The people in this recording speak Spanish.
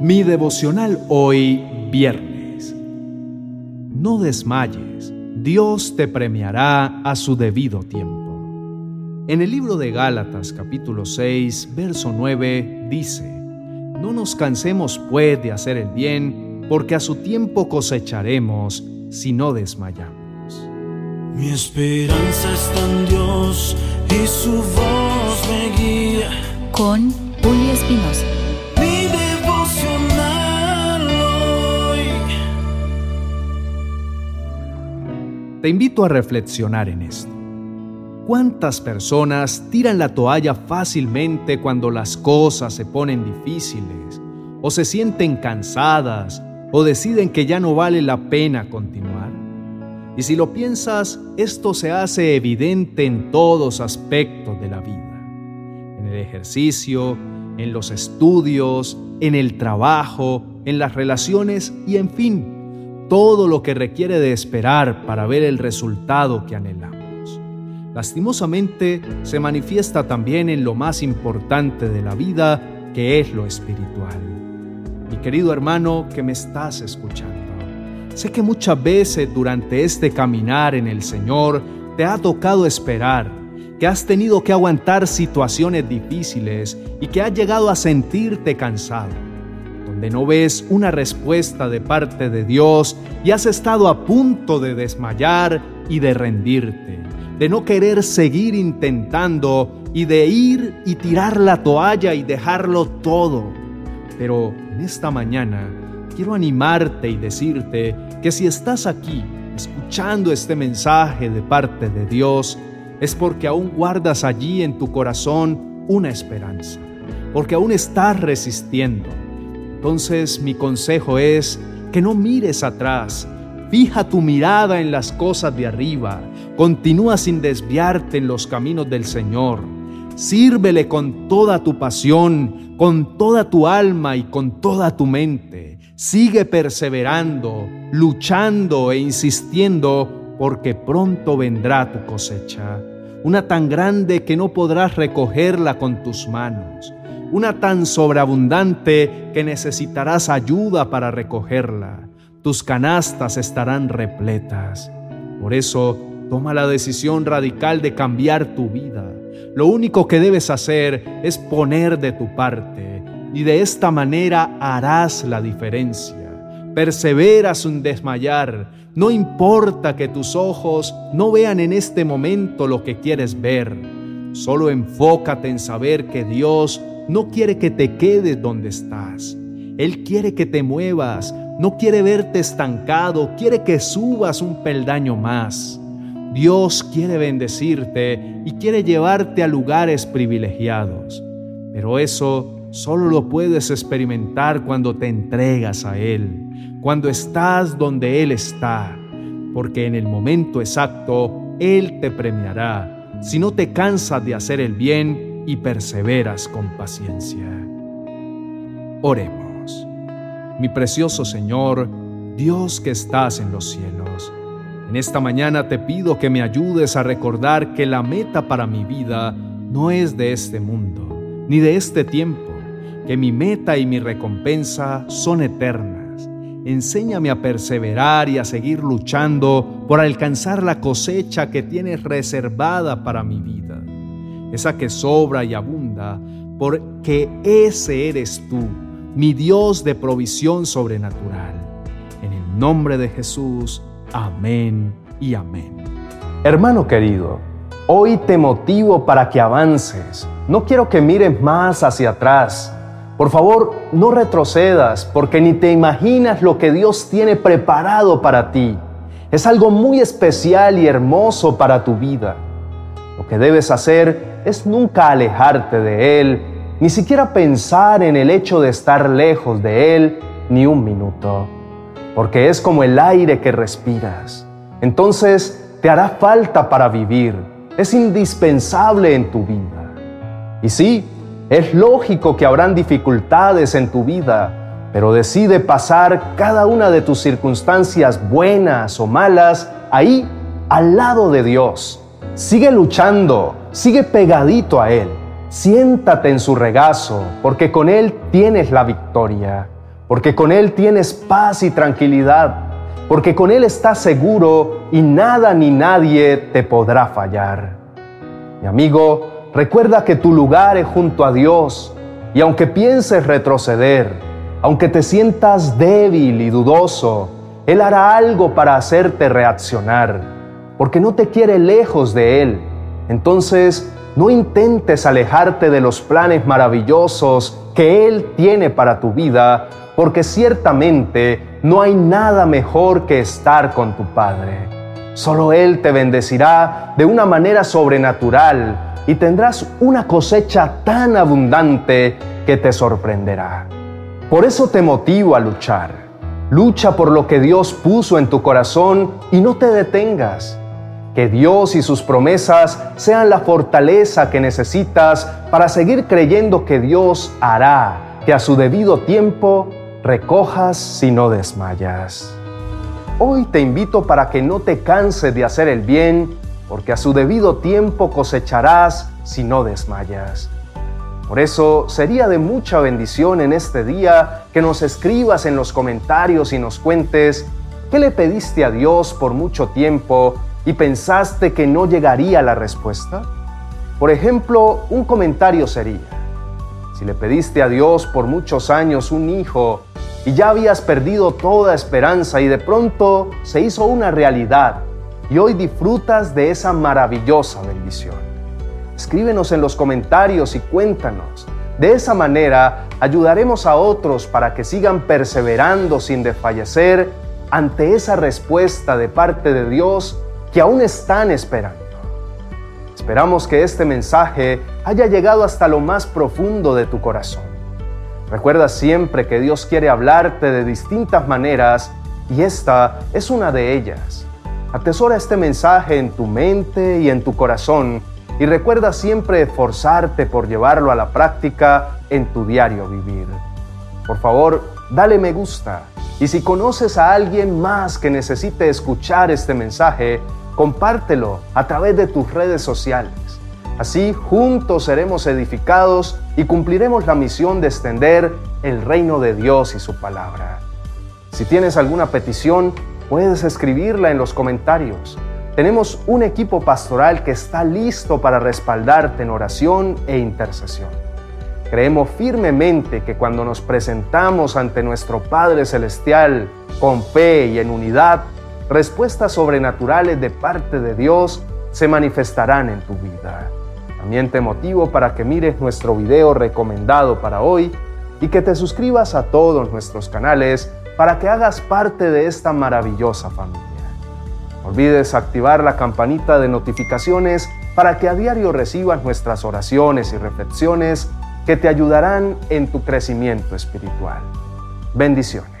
Mi devocional hoy, viernes. No desmayes, Dios te premiará a su debido tiempo. En el libro de Gálatas capítulo 6, verso 9 dice, No nos cansemos pues de hacer el bien, porque a su tiempo cosecharemos si no desmayamos. Mi esperanza está en Dios y su voz me guía. Con Julio Espinosa. Te invito a reflexionar en esto. ¿Cuántas personas tiran la toalla fácilmente cuando las cosas se ponen difíciles o se sienten cansadas o deciden que ya no vale la pena continuar? Y si lo piensas, esto se hace evidente en todos aspectos de la vida. En el ejercicio, en los estudios, en el trabajo, en las relaciones y en fin, todo lo que requiere de esperar para ver el resultado que anhelamos. Lastimosamente se manifiesta también en lo más importante de la vida, que es lo espiritual. Mi querido hermano que me estás escuchando, sé que muchas veces durante este caminar en el Señor te ha tocado esperar, que has tenido que aguantar situaciones difíciles y que has llegado a sentirte cansado donde no ves una respuesta de parte de Dios y has estado a punto de desmayar y de rendirte, de no querer seguir intentando y de ir y tirar la toalla y dejarlo todo. Pero en esta mañana quiero animarte y decirte que si estás aquí escuchando este mensaje de parte de Dios, es porque aún guardas allí en tu corazón una esperanza, porque aún estás resistiendo entonces mi consejo es que no mires atrás, fija tu mirada en las cosas de arriba, continúa sin desviarte en los caminos del Señor, sírvele con toda tu pasión, con toda tu alma y con toda tu mente. Sigue perseverando, luchando e insistiendo, porque pronto vendrá tu cosecha, una tan grande que no podrás recogerla con tus manos una tan sobreabundante que necesitarás ayuda para recogerla. Tus canastas estarán repletas. Por eso, toma la decisión radical de cambiar tu vida. Lo único que debes hacer es poner de tu parte y de esta manera harás la diferencia. Persevera sin desmayar. No importa que tus ojos no vean en este momento lo que quieres ver. Solo enfócate en saber que Dios no quiere que te quedes donde estás. Él quiere que te muevas, no quiere verte estancado, quiere que subas un peldaño más. Dios quiere bendecirte y quiere llevarte a lugares privilegiados. Pero eso solo lo puedes experimentar cuando te entregas a Él, cuando estás donde Él está, porque en el momento exacto Él te premiará si no te cansas de hacer el bien y perseveras con paciencia. Oremos. Mi precioso Señor, Dios que estás en los cielos, en esta mañana te pido que me ayudes a recordar que la meta para mi vida no es de este mundo, ni de este tiempo, que mi meta y mi recompensa son eternas. Enséñame a perseverar y a seguir luchando por alcanzar la cosecha que tienes reservada para mi vida esa que sobra y abunda, porque ese eres tú, mi Dios de provisión sobrenatural. En el nombre de Jesús, amén y amén. Hermano querido, hoy te motivo para que avances. No quiero que mires más hacia atrás. Por favor, no retrocedas, porque ni te imaginas lo que Dios tiene preparado para ti. Es algo muy especial y hermoso para tu vida. Lo que debes hacer es nunca alejarte de Él, ni siquiera pensar en el hecho de estar lejos de Él ni un minuto, porque es como el aire que respiras. Entonces te hará falta para vivir, es indispensable en tu vida. Y sí, es lógico que habrán dificultades en tu vida, pero decide pasar cada una de tus circunstancias buenas o malas ahí al lado de Dios Sigue luchando, sigue pegadito a Él. Siéntate en su regazo, porque con Él tienes la victoria. porque con Él tienes paz y tranquilidad, porque con Él estás seguro y nada ni nadie te podrá fallar. Mi amigo, recuerda que tu lugar es junto a Dios y aunque pienses retroceder, aunque te sientas débil y dudoso, Él hará algo para hacerte reaccionar, porque no te quiere lejos de Él. Entonces, no intentes alejarte de los planes maravillosos que Él tiene para tu vida, porque ciertamente no hay nada mejor que estar con tu Padre. Solo Él te bendecirá de una manera sobrenatural y tendrás una cosecha tan abundante que te sorprenderá. Por eso te motivo a luchar. Lucha por lo que Dios puso en tu corazón y no te detengas. Que Dios y sus promesas sean la fortaleza que necesitas para seguir creyendo que Dios hará que a su debido tiempo recojas si no desmayas. Hoy te invito para que no te canses de hacer el bien, porque a su debido tiempo cosecharás si no desmayas. Por eso sería de mucha bendición en este día que nos escribas en los comentarios y nos cuentes qué le pediste a Dios por mucho tiempo y pensaste que no llegaría la respuesta. Por ejemplo, un comentario sería, si le pediste a Dios por muchos años un hijo y ya habías perdido toda esperanza y de pronto se hizo una realidad y hoy disfrutas de esa maravillosa bendición. Escríbenos en los comentarios y cuéntanos. De esa manera ayudaremos a otros para que sigan perseverando sin desfallecer ante esa respuesta de parte de Dios que aún están esperando. Esperamos que este mensaje haya llegado hasta lo más profundo de tu corazón Recuerda siempre que Dios quiere hablarte de distintas maneras y esta es una de ellas. Atesora este mensaje en tu mente y en tu corazón y recuerda siempre esforzarte por llevarlo a la práctica en tu diario vivir. Por favor, dale me gusta y si conoces a alguien más que necesite escuchar este mensaje, compártelo a través de tus redes sociales. Así juntos seremos edificados y cumpliremos la misión de extender el reino de Dios y su palabra. Si tienes alguna petición, puedes escribirla en los comentarios. Tenemos un equipo pastoral que está listo para respaldarte en oración e intercesión. Creemos firmemente que cuando nos presentamos ante nuestro Padre Celestial con fe y en unidad, respuestas sobrenaturales de parte de Dios se manifestarán en tu vida. También te motivo para que mires nuestro video recomendado para hoy y que te suscribas a todos nuestros canales para que hagas parte de esta maravillosa familia. No olvides activar la campanita de notificaciones para que a diario recibas nuestras oraciones y reflexiones que te ayudarán en tu crecimiento espiritual. Bendiciones.